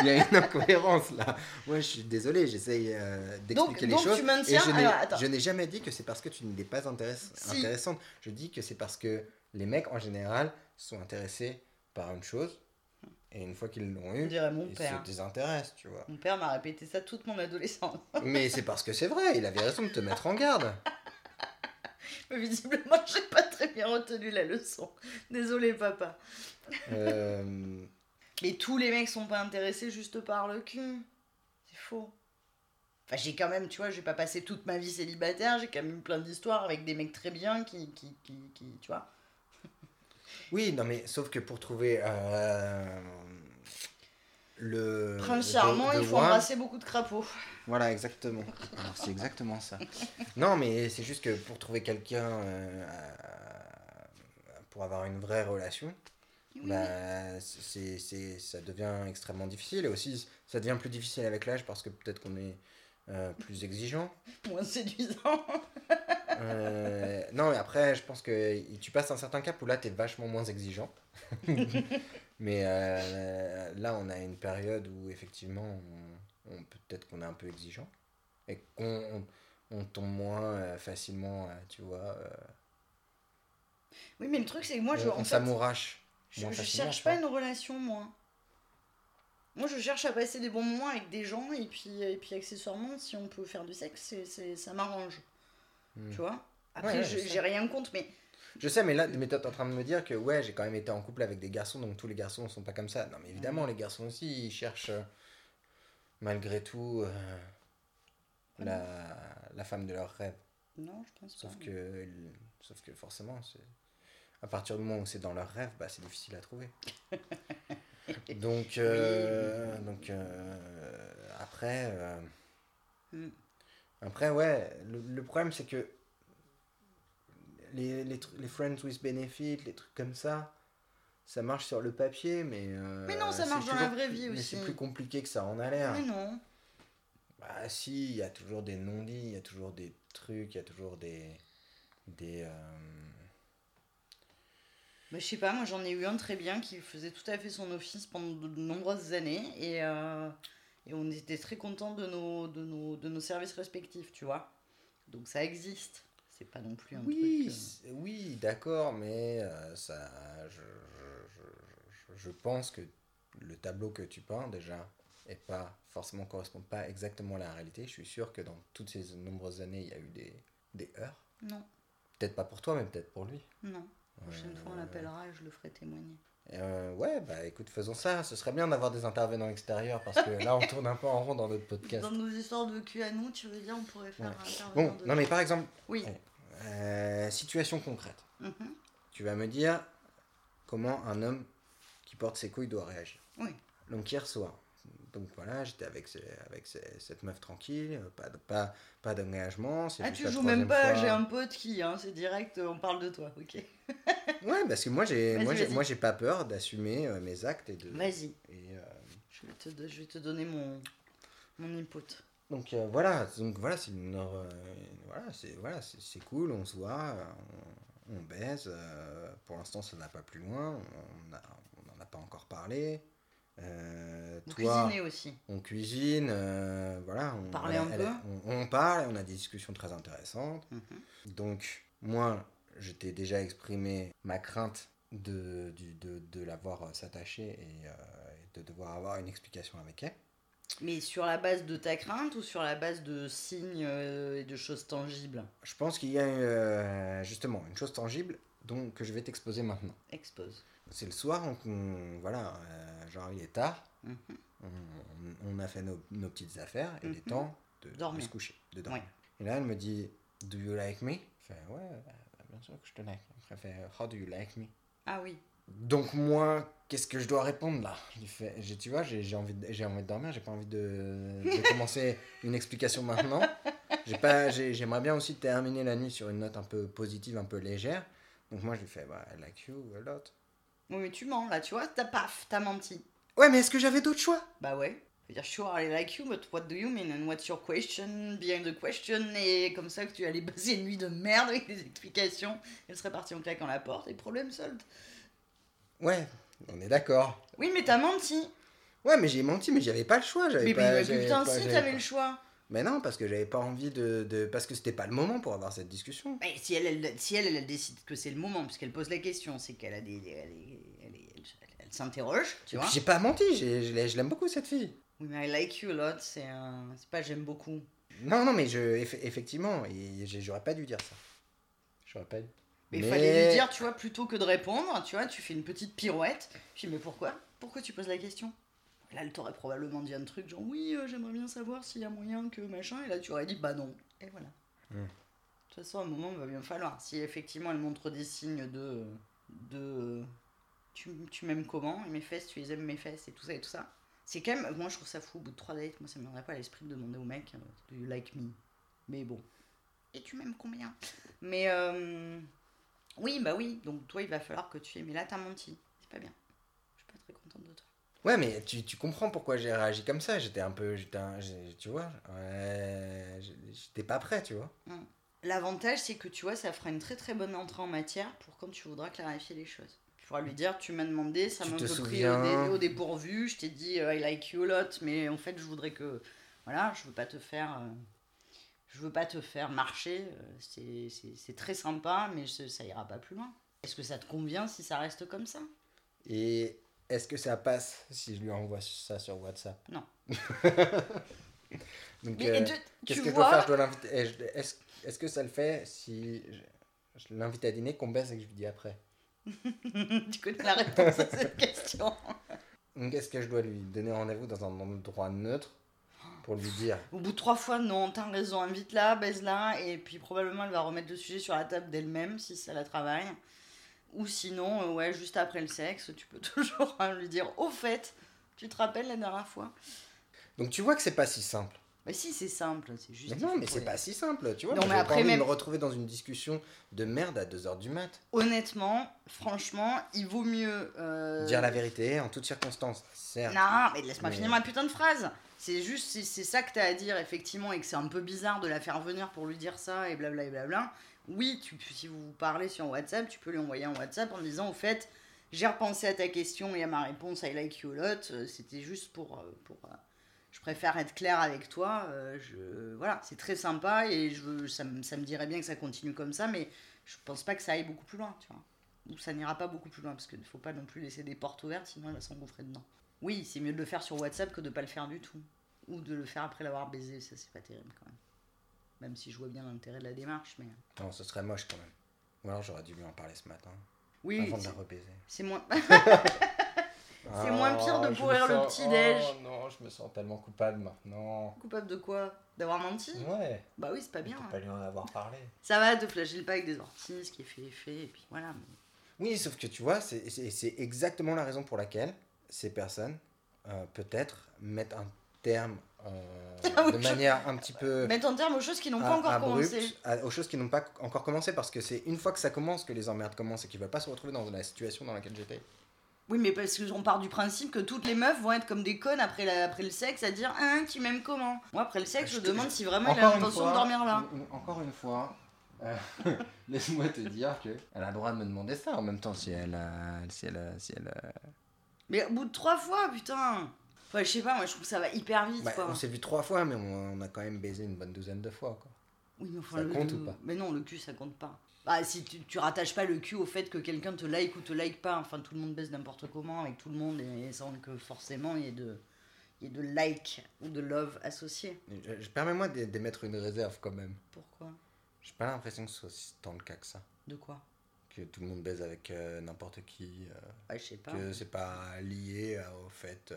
il y une incohérence là. Moi, je suis désolé, j'essaye euh, d'expliquer les donc choses. tu maintiens- et n'ai- je n'ai jamais dit que c'est parce que tu n'es pas intéress- Si. intéressante. Je dis que c'est parce que les mecs en général sont intéressés par une chose, et une fois qu'ils l'ont On eu, mon ils père. se désintéressent, tu vois. Mon père m'a répété ça toute mon adolescence. Mais c'est parce que c'est vrai, il avait raison de te mettre en garde. Mais visiblement, j'ai pas très bien retenu la leçon. Désolé, papa. Euh, Mais tous les mecs sont pas intéressés juste par le cul. C'est faux. Enfin, j'ai quand même, tu vois, j'ai pas passé toute ma vie célibataire, j'ai quand même eu plein d'histoires avec des mecs très bien qui, qui, qui, qui- tu vois. Oui, non, mais sauf que pour trouver euh, le. Prince charmant, il faut embrasser beaucoup de crapauds. Voilà, exactement. Alors, c'est exactement ça. Non, mais c'est juste que pour trouver quelqu'un euh, à- pour avoir une vraie relation, bah, c'est, c'est, ça devient extrêmement difficile. Et aussi, ça devient plus difficile avec l'âge parce que peut-être qu'on est euh, plus exigeant. Moins séduisant. Euh, non, mais après, je pense que tu passes un certain cap où là, tu es vachement moins exigeant. mais euh, là, on a une période où effectivement, on, on- peut-être qu'on est un peu exigeant et qu'on on, on tombe moins facilement, tu vois. Oui, mais le truc, c'est que moi, je, on s'amourache. je, je cherche pas une relation, moi. Moi, je cherche à passer des bons moments avec des gens, et puis, et puis accessoirement, si on peut faire du sexe, c'est, c'est- ça m'arrange. Hmm. Tu vois? Après, Ouais, je- j'ai rien contre, mais Je sais, mais là, mais t'es en train de me dire que ouais, j'ai quand même été en couple avec des garçons, donc tous les garçons ne sont pas comme ça. Non, mais évidemment, les garçons aussi, ils cherchent euh, malgré tout euh, la, la femme de leur rêve. Non, je pense Sauf pas. que, sauf que forcément, c'est à partir du moment où c'est dans leur rêve, bah, c'est difficile à trouver. donc, euh, donc euh, après, euh, Mm. après ouais, le, le problème c'est que les, les, les friends with benefit, les trucs comme ça, ça marche sur le papier, mais euh, Mais non, ça marche dans la vraie vie mais aussi. c'est plus compliqué que ça en a l'air. Mais non. Bah si, il y a toujours des non-dits, il y a toujours des trucs, il y a toujours des... des Bah, je sais pas, moi j'en ai eu un très bien qui faisait tout à fait son office pendant de nombreuses années et, euh, et on était très contents de nos, de, nos, de nos services respectifs, tu vois. Donc ça existe. C'est pas non plus un Oui, truc. euh, oui, d'accord, mais euh, ça, je, je, je- je- pense que le tableau que tu peins déjà est pas forcément correspond pas exactement à la réalité. Je suis sûr que dans toutes ces nombreuses années, il y a eu des, des heures. Non, Peut-être pas pour toi, mais peut-être pour lui. non. La prochaine fois on Euh, l'appellera et je le ferai témoigner. Euh, ouais, bah écoute, faisons ça. Ce serait bien d'avoir des intervenants extérieurs parce que là, on tourne un peu en rond dans notre podcast. Dans nos histoires de cul à nous, tu veux dire, on pourrait faire Ouais. un Bon, de- non mais par exemple, Oui. euh, situation concrète. Mhm. Tu vas me dire comment un homme qui porte ses couilles doit réagir. Oui. Donc hier soir, donc voilà, j'étais avec, ce- avec ce- cette meuf tranquille, pas, pas, pas d'engagement. Ah, tu joues même pas, j'ai un pote qui, hein, c'est direct, on parle de toi, ok Ouais, parce que moi j'ai, moi j'ai, vas-y. moi j'ai pas peur d'assumer euh, mes actes et de. Vas-y, euh, je vais te, je vais te donner mon, mon input. donc euh, voilà, donc voilà, c'est une voilà, c'est voilà, c'est, cool, on se voit, on, on baise. pour l'instant, ça n'a pas plus loin, on a- on n'en a pas encore parlé. Euh, toi, cuisinez aussi. on cuisine, euh, voilà. On, Parlez un peu. on, on parle, on a des discussions très intéressantes. Mhm. Donc, moi, je t'ai déjà exprimé ma crainte de, du- de, de la voir euh, s'attacher et, euh, et de devoir avoir une explication avec elle. Mais sur la base de ta crainte ou sur la base de signes et de choses tangibles? Je pense qu'il y a justement une chose tangible donc, que je vais t'exposer maintenant. Expose. C'est le soir, on, on- voilà, euh, genre il est tard, Mhm. on, on- on a fait nos, nos petites affaires et il est Mhm. temps de, se coucher, de dormir. Ouais. Et là, elle me dit Do you like me? Je fais Ouais, bah, bien sûr que je te like. Après, elle fait How do you like me? Ah oui. Donc, moi, qu'est-ce que je dois répondre là? J'ai- Tu vois, j'ai envie, j'ai envie de dormir, j'ai pas envie de, de commencer une explication maintenant. J'ai pas- j'ai- J'aimerais bien aussi terminer la nuit sur une note un peu positive, un peu légère. Donc, moi, je lui fais bah, I like you a lot. Oui, mais tu mens là, tu vois, t'as paf, t'as menti. Ouais, mais est-ce que j'avais d'autres choix? Bah ouais. Je veux dire, sure, I like you, but what do you mean? And what's your question? Behind the question? Et comme ça que tu allais passer une nuit de merde avec des explications. Elle serait partie en claquant la porte et problème solde. Ouais, on est d'accord. Oui, mais t'as menti. Ouais, mais j'ai menti, mais j'avais pas le choix. j'avais Mais, pas, mais putain, pas- si t'avais le choix. Mais non, parce que j'avais pas envie de, de- Parce que c'était pas le moment pour avoir cette discussion. Mais si elle, elle- si elle, elle décide que c'est le moment, puisqu'elle pose la question, c'est qu'elle a des. Elle, s'interroge, tu vois. j'ai pas menti, je l'ai- je l'aime beaucoup cette fille. Oui, mais I like you a lot, c'est un- c'est pas j'aime beaucoup. Non, non, mais je, eff- effectivement, j'aurais pas dû dire ça. J'aurais pas dû. Mais il fallait lui dire, tu vois, plutôt que de répondre, tu vois, tu fais une petite pirouette. Je dis, mais pourquoi? Pourquoi tu poses la question? Là, elle t'aurait probablement dit un truc genre, oui, euh, j'aimerais bien savoir s'il y a moyen que machin. Et là, tu aurais dit, bah non. Et voilà. De toute façon, à un moment, il va bien falloir. Si effectivement elle montre des signes de. de tu, tu m'aimes comment Et mes fesses, tu les aimes mes fesses et tout ça et tout ça. C'est quand même. Moi, je trouve ça fou. Au bout de trois dates, moi, ça me viendrait pas à l'esprit de demander au mec, euh, do you like me? Mais bon. Et tu m'aimes combien? Mais. euh, oui, bah oui. Donc toi, il va falloir que tu aies. Mais là, t'as menti. C'est pas bien. Je suis pas très contente de toi. Ouais, mais tu, tu comprends pourquoi j'ai réagi comme ça. J'étais un peu. un- tu vois, ouais, j'étais pas prêt, tu vois. L'avantage, c'est que tu vois, ça fera une très très bonne entrée en matière pour quand tu voudras clarifier les choses. Tu pourras lui dire, tu m'as demandé, ça m'a un peu pris au, dé- au dépourvu, je t'ai dit euh, I like you a lot, mais en fait, je voudrais que. Voilà, je veux pas te faire. euh, je veux pas te faire marcher, euh, c'est- très sympa, mais ça ira pas plus loin. Est-ce que ça te convient si ça reste comme ça? Et est-ce que ça passe si je lui envoie ça sur WhatsApp? Non. Donc, euh, qu'est-ce que je dois faire? Je dois l'inviter. Est-ce est-ce que ça le fait si. je- je l'invite à dîner, qu'on baisse et que je lui dis après? tu connais la réponse à cette question. Donc, Qu'est-ce que je dois lui donner rendez-vous dans un endroit neutre pour lui dire? Au bout de trois fois, non, t'as raison, invite-la, baise-la, et puis probablement elle va remettre le sujet sur la table d'elle-même si ça la travaille. Ou sinon, euh, ouais, juste après le sexe, tu peux toujours hein, lui dire Au fait, tu te rappelles la dernière fois Donc tu vois que c'est pas si simple. Bah si, c'est simple, c'est juste. Mais non, mais c'est les- pas si simple, tu vois. Non, mais après, même- me retrouver dans une discussion de merde à 2h du mat. Honnêtement, franchement, il vaut mieux. euh, Dire la vérité en toutes circonstances, certes. Non, mais laisse-moi Mais- finir ma putain de phrase. C'est juste, c'est ça que t'as à dire, effectivement, et que c'est un peu bizarre de la faire venir pour lui dire ça, et blabla, et blabla. Oui, tu, si vous vous parlez sur WhatsApp, tu peux lui envoyer un WhatsApp en disant, au fait, j'ai repensé à ta question et à ma réponse, I like you a lot. Euh, C'était juste pour. euh, pour euh, je préfère être clair avec toi. je, voilà, c'est très sympa et je, ça, me- ça me dirait bien que ça continue comme ça, mais je pense pas que ça aille beaucoup plus loin, tu vois. Ou ça n'ira pas beaucoup plus loin, parce qu'il ne faut pas non plus laisser des portes ouvertes, sinon elle va s'engouffrer dedans. Oui, c'est mieux de le faire sur WhatsApp que de pas le faire du tout. Ou de le faire après l'avoir baisé, ça c'est pas terrible quand même. Même si je vois bien l'intérêt de la démarche, mais. Non, ce serait moche quand même. Ou alors j'aurais dû lui en parler ce matin, Oui, avant de c'est- la repaiser. c'est moins. C'est moins pire de pourrir le petit-déj. Oh non, je me sens tellement coupable maintenant. Coupable de quoi? D'avoir menti? Ouais, Bah oui, c'est pas bien. hein. pas lui en avoir parlé. Ça va, te flagelle pas avec des orties, ce qui est fait est fait, et puis voilà. mais- Oui, sauf que tu vois, c'est- c'est c'est exactement la raison pour laquelle ces personnes, euh, peut-être, mettent un terme euh, Ah de manière un petit peu Mettre en terme aux choses qui n'ont pas a- encore abrupte, commencé. à- aux choses qui n'ont pas encore commencé, parce que c'est une fois que ça commence que les emmerdes commencent et qu'ils veulent pas se retrouver dans la situation dans laquelle j'étais. Oui, mais parce qu'on part du principe que toutes les meufs vont être comme des connes après, la- après le sexe à dire Hein, tu m'aimes comment? Moi, après le sexe, Je je, te- demande si vraiment il a l'intention de dormir là. Encore une fois, euh, laisse-moi te dire que elle a le droit de me demander ça en même temps si elle a, si elle a- si elle a- Mais au bout de trois fois, putain Enfin, je sais pas, moi je trouve que ça va hyper vite Bah, quoi. on s'est vu trois fois, mais on, on a quand même baisé une bonne douzaine de fois. Quoi. Oui, mais enfin, Ça le- compte ou pas Mais non, le cul ça compte pas. Bah, si tu, tu rattaches pas le cul au fait que quelqu'un te like ou te like pas, enfin tout le monde baisse n'importe comment avec tout le monde et sans que forcément il y ait de, il y ait de like ou de love associé. Je, je- Permets-moi d'é- d'émettre une réserve quand même. Pourquoi? J'ai pas l'impression que ce soit si tant le cas que ça. De quoi? Que tout le monde baise avec euh, n'importe qui. euh, Bah, je sais pas. que c'est pas lié à- au fait.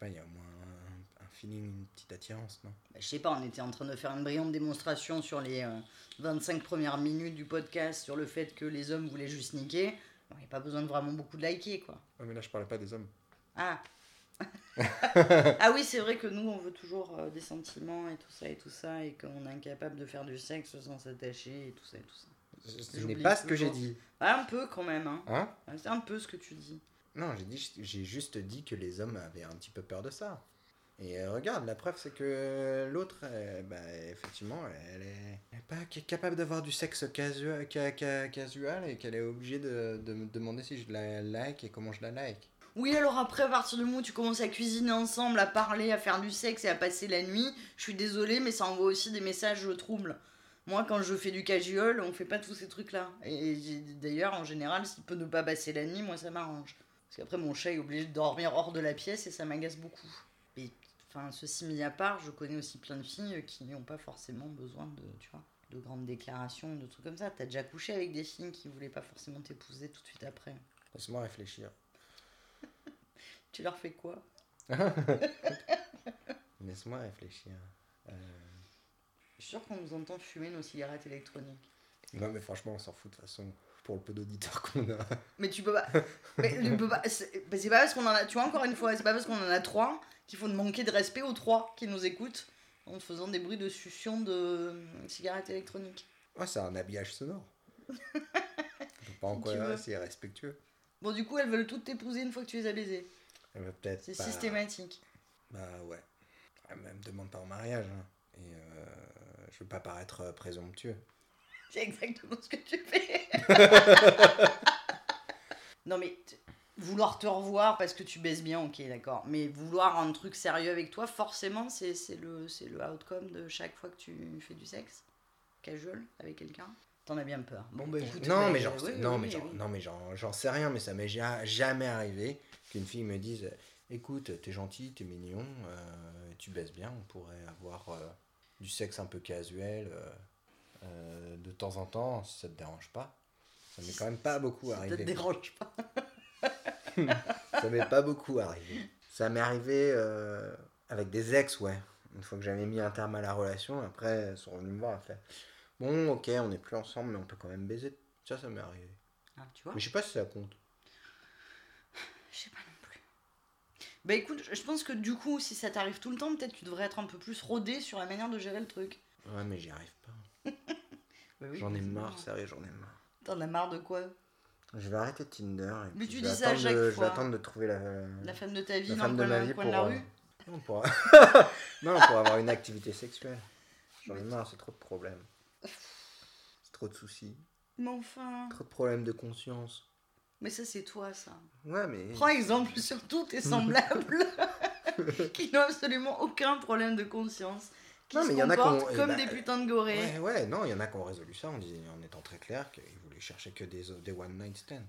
Je sais pas, il y a au moins un, un feeling, une petite attirance, non? Bah, je sais pas, on était en train de faire une brillante démonstration sur les euh, 25 premières minutes du podcast sur le fait que les hommes voulaient juste niquer. Il n'y a pas besoin de vraiment beaucoup de liker, quoi. mais là je parlais pas des hommes. Ah Ah oui, c'est vrai que nous, on veut toujours euh, des sentiments et tout ça et tout ça, et qu'on est incapable de faire du sexe sans s'attacher et tout ça et tout ça. Ce n'est pas ce que j'ai dit. Ah, un peu quand même, hein. Hein? C'est un peu ce que tu dis. Non, j'ai juste dit que les hommes avaient un petit peu peur de ça. Et euh, regarde, la preuve c'est que l'autre, euh, bah, effectivement, elle est, pas ca- capable d'avoir du sexe casual, ca- ca- casual et qu'elle est obligée de, me demander si je la like et comment je la like. Oui, alors après, à partir du moment où tu commences à cuisiner ensemble, à parler, à faire du sexe et à passer la nuit, je suis désolée, mais ça envoie aussi des messages troubles. Moi, quand je fais du casual, on fait pas tous ces trucs-là. Et j'ai- d'ailleurs, en général, s'il peut ne pas passer la nuit, moi, ça m'arrange. Parce qu'après, mon chat est obligé de dormir hors de la pièce et ça m'agace beaucoup. Et, enfin, ceci mis à part, je connais aussi plein de filles qui n'ont pas forcément besoin de, tu vois, de grandes déclarations, de trucs comme ça. T'as déjà couché avec des filles qui voulaient pas forcément t'épouser tout de suite après. Laisse-moi réfléchir. Tu leur fais quoi? Laisse-moi réfléchir. Euh, Je suis sûr qu'on nous entend fumer nos cigarettes électroniques. Non, mais franchement, on s'en fout de toute façon pour le peu d'auditeurs qu'on a. Mais tu peux pas. Mais tu peux pas. C'est pas parce qu'on en a. Tu vois, encore une fois, c'est pas parce qu'on en a trois qu'il faut manquer de respect aux trois qui nous écoutent en faisant des bruits de succion de euh, cigarettes électroniques. Ouais, c'est un habillage sonore. Je sais pas en Si quoi tu veux. c'est respectueux. Bon, du coup, elles veulent toutes t'épouser une fois que tu les as baisées. Elle va peut-être C'est pas- systématique. Bah ouais. Elle me demande pas en mariage. hein. Et euh, je veux pas paraître présomptueux. C'est exactement ce que tu fais. non, mais vouloir te revoir parce que tu baisses bien, ok, d'accord. Mais vouloir un truc sérieux avec toi, forcément, c'est le, c'est le outcome de chaque fois que tu fais du sexe casual avec quelqu'un. T'en as bien peur. Bon, bah écoute. non, bah, mais genre, oui, c'est- oui, non, oui, mais oui, genre, non, mais genre, j'en sais rien, mais ça m'est ja- jamais arrivé qu'une fille me dise Écoute, t'es gentil, t'es mignon, euh, tu baisses bien, on pourrait avoir euh, du sexe un peu casuel. euh, euh, de temps en temps, si ça te dérange pas. Ça m'est quand même pas beaucoup Ça te arrivé. dérange pas. Ça m'est pas beaucoup arrivé. Ça m'est arrivé euh, avec des ex, ouais. Une fois que j'avais mis un terme à la relation, après, elles sont venues me voir et fait Bon, ok, on n'est plus ensemble, mais on peut quand même baiser. Ça, ça m'est arrivé. Ah, tu vois Mais je sais pas si ça compte. Je sais pas non plus. Bah écoute, je pense que du coup, si ça t'arrive tout le temps, peut-être tu devrais être un peu plus rodé sur la manière de gérer le truc. Ouais, mais j'y arrive pas. Oui, J'en ai marre, sérieux, j'en ai marre. T'en as marre de quoi? Je vais arrêter Tinder. Et Mais tu je dis ça à chaque de- Je fois. vais attendre de trouver la, La femme de ta vie la dans femme le de coin, ma de, vie coin pour, de la euh, rue non, pour... non, pour avoir une activité sexuelle. J'en ai marre, c'est trop de problèmes. C'est trop de soucis. Mais enfin. Trop de problèmes de conscience. Mais ça, c'est toi, ça. Ouais, mais. Prends exemple sur tous tes semblables qui n'ont absolument aucun problème de conscience. Qui Non, se mais il y en a qui eh comme bah, des putains de gorées. Ouais, ouais, non, il y en a qui ont résolu ça en, disant, en étant très clair qu'ils voulaient chercher que des, des one night stand.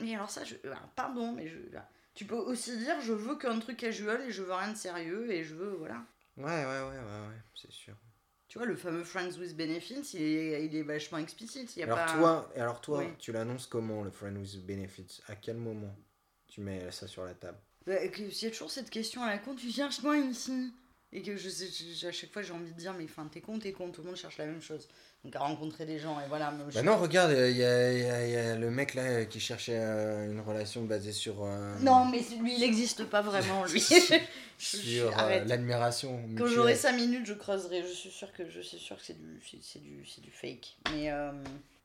Mais alors ça, je... alors, pardon, mais je... tu peux aussi dire je veux qu'un truc casual et je veux rien de sérieux et je veux, voilà. Ouais, ouais, ouais, ouais, ouais, c'est sûr. Tu vois, le fameux Friends with Benefits, il est, il est vachement explicite. Il y a Alors pas... toi, alors toi, Oui. tu l'annonces comment le friend with benefits? À quel moment tu mets ça sur la table? Bah, S'il y a toujours cette question à la con, tu cherches moi ici. Et que je je- à chaque fois j'ai envie de dire, mais enfin, t'es con, t'es con, tout le monde cherche la même chose. Donc à rencontrer des gens, et voilà. Bah non, regarde, il y a, y y a le mec là qui cherchait euh, une relation basée sur. euh, Non, mais lui, il n'existe pas vraiment, lui. Sur euh, l'admiration. Quand j'aurai 5 minutes, je creuserai. Je suis sûre que, je suis sûre que c'est du, c'est, c'est du, c'est du fake. Mais euh,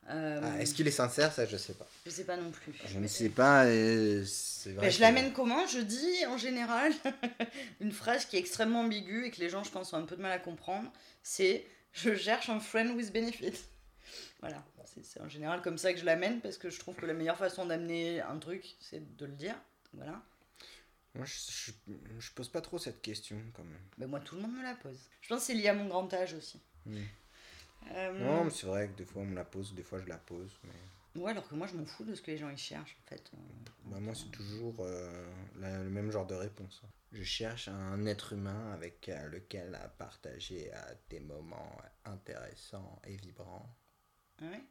euh, Ah, Est-ce qu'il est sincère Ça, je sais pas. je sais pas non plus. Je ne sais pas. c'est vrai. Je l'amène comment Je dis en général une phrase qui est extrêmement ambiguë et que les gens, je pense, ont un peu de mal à comprendre. C'est je cherche un friend with benefit. Voilà, c'est en général comme ça que je l'amène parce que je trouve que la meilleure façon d'amener un truc, c'est de le dire. Voilà. Moi, je, je, je pose pas trop cette question quand même. Mais moi, tout le monde me la pose. Je pense que c'est lié à mon grand âge aussi. Mm. Euh, Non, mais c'est vrai que des fois on me la pose, des fois je la pose. Mais... Ouais, alors que moi, je m'en fous de ce que les gens ils cherchent en fait. Bah, moi, c'est toujours euh, la- le même genre de réponse. hein. Je cherche un être humain avec euh, lequel à partager des moments intéressants et vibrants. Ah ouais?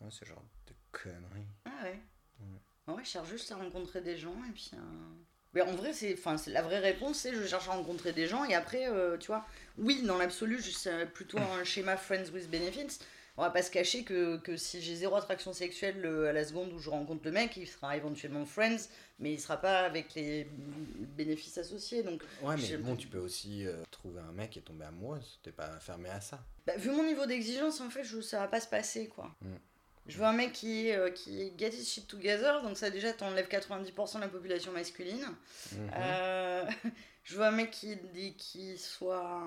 Ouais, ce genre de conneries. Ah ouais? Ouais. Ouais, je cherche juste à rencontrer des gens et puis. Mais en vrai, c'est, enfin, la vraie réponse, c'est je cherche à rencontrer des gens et après, euh, tu vois, oui, dans l'absolu, c'est plutôt un schéma friends with benefits. On va pas se cacher que, que si j'ai zéro attraction sexuelle euh, à la seconde où je rencontre le mec, il sera éventuellement friends, mais il sera pas avec les bénéfices associés. Donc, Ouais, mais bon, tu peux aussi euh, trouver un mec et tomber amoureuse. T'es pas fermé à ça. Bah, vu mon niveau d'exigence, en fait, je, ça va pas se passer, quoi. Mm. Je veux un mec qui, euh, qui get his shit together, donc ça déjà t'enlève 90% de la population masculine. Mhm. Euh, je veux un mec qui, qui soit...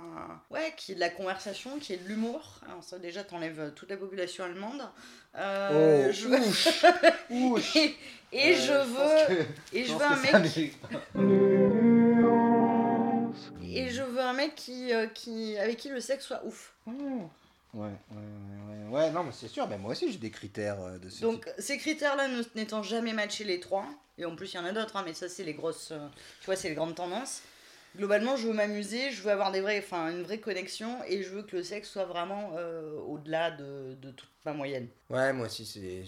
Ouais, qui ait de la conversation, qui ait de l'humour. Alors ça déjà t'enlève toute la population allemande. Euh, Oh, je veux- et et je veux... Et je veux un mec... Et je veux un mec qui, euh, qui, avec qui le sexe soit ouf. Ouais, ouais, ouais, ouais, ouais, non, mais c'est sûr, mais moi aussi j'ai des critères euh, de ce type. Donc ces critères-là n'étant jamais matchés les trois, et en plus il y en a d'autres, hein, mais ça c'est les grosses, euh, tu vois, c'est les grandes tendances. Globalement, je veux m'amuser, je veux avoir des vrais, enfin une vraie connexion, et je veux que le sexe soit vraiment euh, au-delà de, de toute ma moyenne. Ouais, moi aussi, c'est.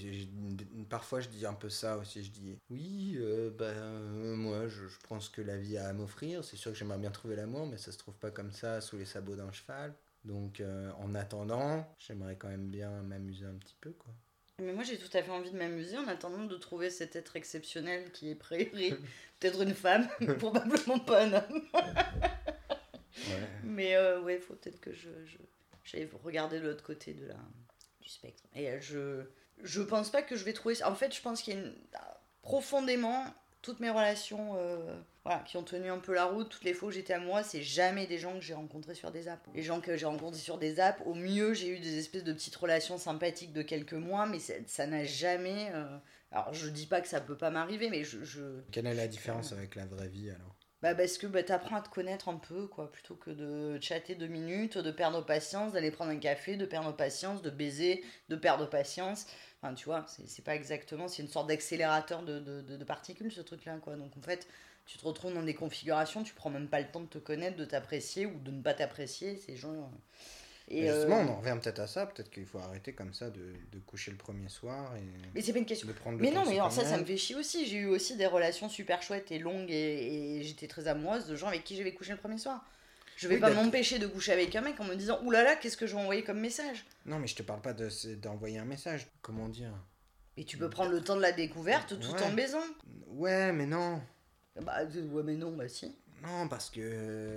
Parfois, je dis un peu ça aussi. Je dis oui, euh, bah, euh, moi, je, je pense que la vie a à m'offrir. C'est sûr que j'aimerais bien trouver l'amour, mais ça se trouve pas comme ça sous les sabots d'un cheval. Donc, euh, en attendant, j'aimerais quand même bien m'amuser un petit peu, quoi. Mais moi j'ai tout à fait envie de m'amuser en attendant de trouver cet être exceptionnel qui est prêt, peut-être une femme, mais probablement pas un homme. Ouais. Mais euh, ouais, faut peut-être que je, je j'aille regarder de l'autre côté de la, du spectre. Et euh, je je pense pas que je vais trouver ça. En fait, je pense qu'il y a une, profondément toutes mes relations euh, voilà, qui ont tenu un peu la route, toutes les fois où j'étais à moi, c'est jamais des gens que j'ai rencontrés sur des apps. Les gens que j'ai rencontrés sur des apps, au mieux, j'ai eu des espèces de petites relations sympathiques de quelques mois, mais ça n'a jamais. euh, Alors, je dis pas que ça peut pas m'arriver, mais je- je, Quelle est la différence avec la vraie vie alors? Bah parce que bah, t'apprends à te connaître un peu, quoi, plutôt que de chatter deux minutes, de perdre patience, d'aller prendre un café, de perdre patience, de baiser, de perdre patience. Enfin, tu vois, c'est c'est pas exactement, c'est une sorte d'accélérateur de, de, de- de particules, ce truc-là, quoi. Donc en fait, tu te retrouves dans des configurations, tu prends même pas le temps de te connaître, de t'apprécier ou de ne pas t'apprécier, ces gens... euh. Et Et, euh, justement, on en revient peut-être à ça. Peut-être qu'il faut arrêter comme ça de, de coucher le premier soir et Mais c'est pas une question. de prendre le Mais non, mais alors ça, ça me fait chier aussi. J'ai eu aussi des relations super chouettes et longues et, et j'étais très amoureuse de gens avec qui j'avais couché le premier soir. Je vais Oui, pas m'empêcher de coucher avec un mec en me disant oulala, qu'est-ce que je vais envoyer comme message? Non, mais je te parle pas de d'envoyer un message. Comment dire? Et tu peux prendre le temps de la découverte tout Ouais. en baisant. Ouais, mais non. Bah, euh, ouais, mais non, bah si. Non, parce que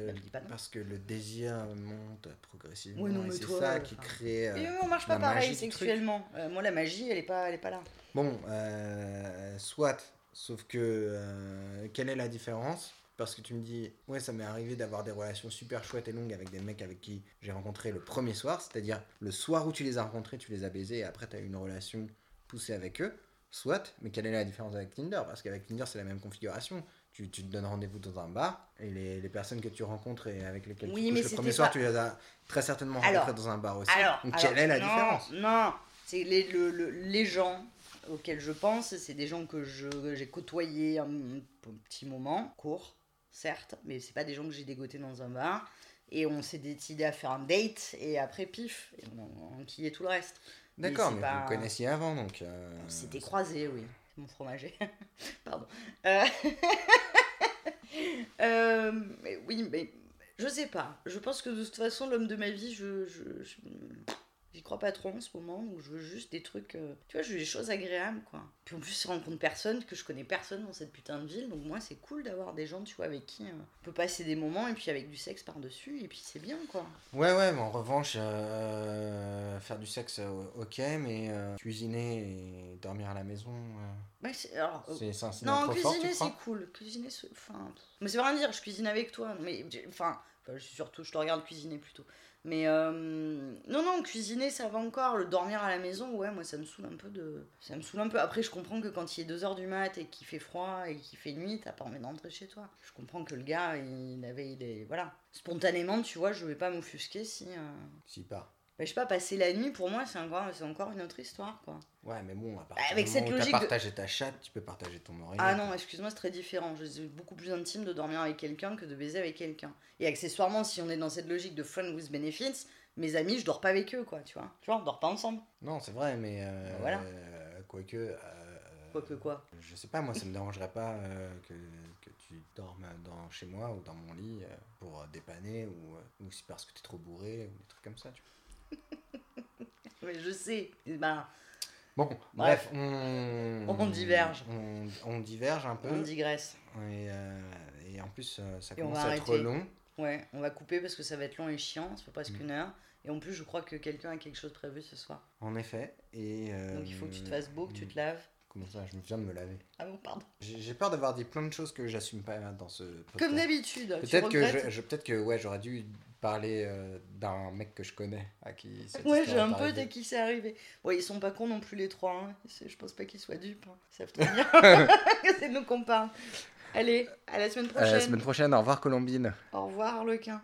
Elle me dit pas non. parce que le désir monte progressivement. Ouais, non, et mais c'est toi, ça euh, qui crée. euh, Et on marche la pas pareil sexuellement. Euh, moi, la magie, elle est pas, elle est pas là. Bon, euh, soit. Sauf que euh, quelle est la différence? Parce que tu me dis, ouais, ça m'est arrivé d'avoir des relations super chouettes et longues avec des mecs avec qui j'ai rencontré le premier soir, c'est-à-dire le soir où tu les as rencontrés, tu les as baisés et après tu as eu une relation poussée avec eux. Soit, mais quelle est la différence avec Tinder? Parce qu'avec Tinder, c'est la même configuration. Tu, tu te donnes rendez-vous dans un bar et les, les personnes que tu rencontres et avec lesquelles Oui, tu mais couches le premier soir, tu les as très certainement Alors, rencontrés dans un bar aussi. Alors, Donc, alors, quelle est la non, différence Non, c'est les, le- le- les gens auxquels je pense, c'est des gens que j'ai côtoyés un, un petit moment, court, certes, mais c'est pas des gens que j'ai dégotés dans un bar. Et on s'est décidé à faire un date, et après, pif, et on, on enquillait tout le reste. D'accord, c'est mais, pas- vous connaissiez avant, donc... euh, On s'était croisés, oui. Mon fromager. Pardon. Euh, euh, mais oui, mais je sais pas. Je pense que de toute façon, l'homme de ma vie, je- j'y crois pas trop en ce moment. Donc je veux juste des trucs. euh, tu vois, je veux des choses agréables, quoi. Puis en plus, je rencontre personne, que je connais personne dans cette putain de ville. Donc moi, c'est cool d'avoir des gens, tu vois, avec qui euh, on peut passer des moments et puis avec du sexe par-dessus. Et puis c'est bien, quoi. Ouais, ouais, mais en revanche, euh, faire du sexe, ok, mais cuisiner et dormir à la maison, Ouais, c'est- alors, c'est c'est signal Non, cuisiner c'est cool. Cuisiner, c'est. Enfin. Mais ça veut rien dire, je cuisine avec toi. Mais. Enfin. je surtout, je te regarde cuisiner plutôt. Mais. euh, Non, non, cuisiner ça va encore. Le dormir à la maison, ouais, moi ça me saoule un peu de. Ça me saoule un peu. Après, je comprends que quand il est 2h du mat et qu'il fait froid et qu'il fait nuit, t'as pas envie d'entrer chez toi. Je comprends que le gars, il avait. Il. Voilà. Spontanément, tu vois, je vais pas m'offusquer si. euh, Si pas. Bah, je sais pas, passer la nuit, pour moi, c'est encore, c'est encore une autre histoire, quoi. Ouais, mais bon, à partir Avec du cette où logique t'as de- partagé ta chatte, tu peux partager ton oreille. Ah non, excuse-moi, c'est très différent. Je- C'est beaucoup plus intime de dormir avec quelqu'un que de baiser avec quelqu'un. Et accessoirement, si on est dans cette logique de fun with benefits, mes amis, je dors pas avec eux, quoi, tu vois. Tu vois, on dort pas ensemble. Non, c'est vrai, mais... euh, Voilà. euh, quoique... euh, Quoique quoi. Je sais pas, moi, ça me dérangerait pas euh, que, que tu dormes dans, chez moi ou dans mon lit euh, pour dépanner ou, euh, ou si parce que t'es trop bourré ou des trucs comme ça, tu vois. Mais je sais. Ben, Bon, bref, on... On diverge. On, on diverge un peu. on digresse. Et, euh, et en plus, euh, ça commence à être long. Ouais, on va couper parce que ça va être long et chiant. Ça fait presque Mm. une heure. Et en plus, je crois que quelqu'un a quelque chose prévu ce soir. En effet. Et, euh, Donc il faut que tu te fasses beau, que tu te laves. Comment ça Je me viens de me laver. Ah bon, pardon. J'ai peur d'avoir dit plein de choses que j'assume pas dans ce podcast. Comme d'habitude. tu Peut-être que, regrettes je, je- peut-être que ouais, j'aurais dû parler euh, d'un mec que je connais à qui cette Ouais, j'ai un peu dès qui c'est arrivé. Ouais, ils sont pas cons non plus les trois. Hein. Je pense pas qu'ils soient dupes. Hein. Ils savent très bien que c'est nous qu'on parle. Allez, à la semaine À prochaine. la semaine prochaine, au revoir Colombine. Au revoir, Harlequin.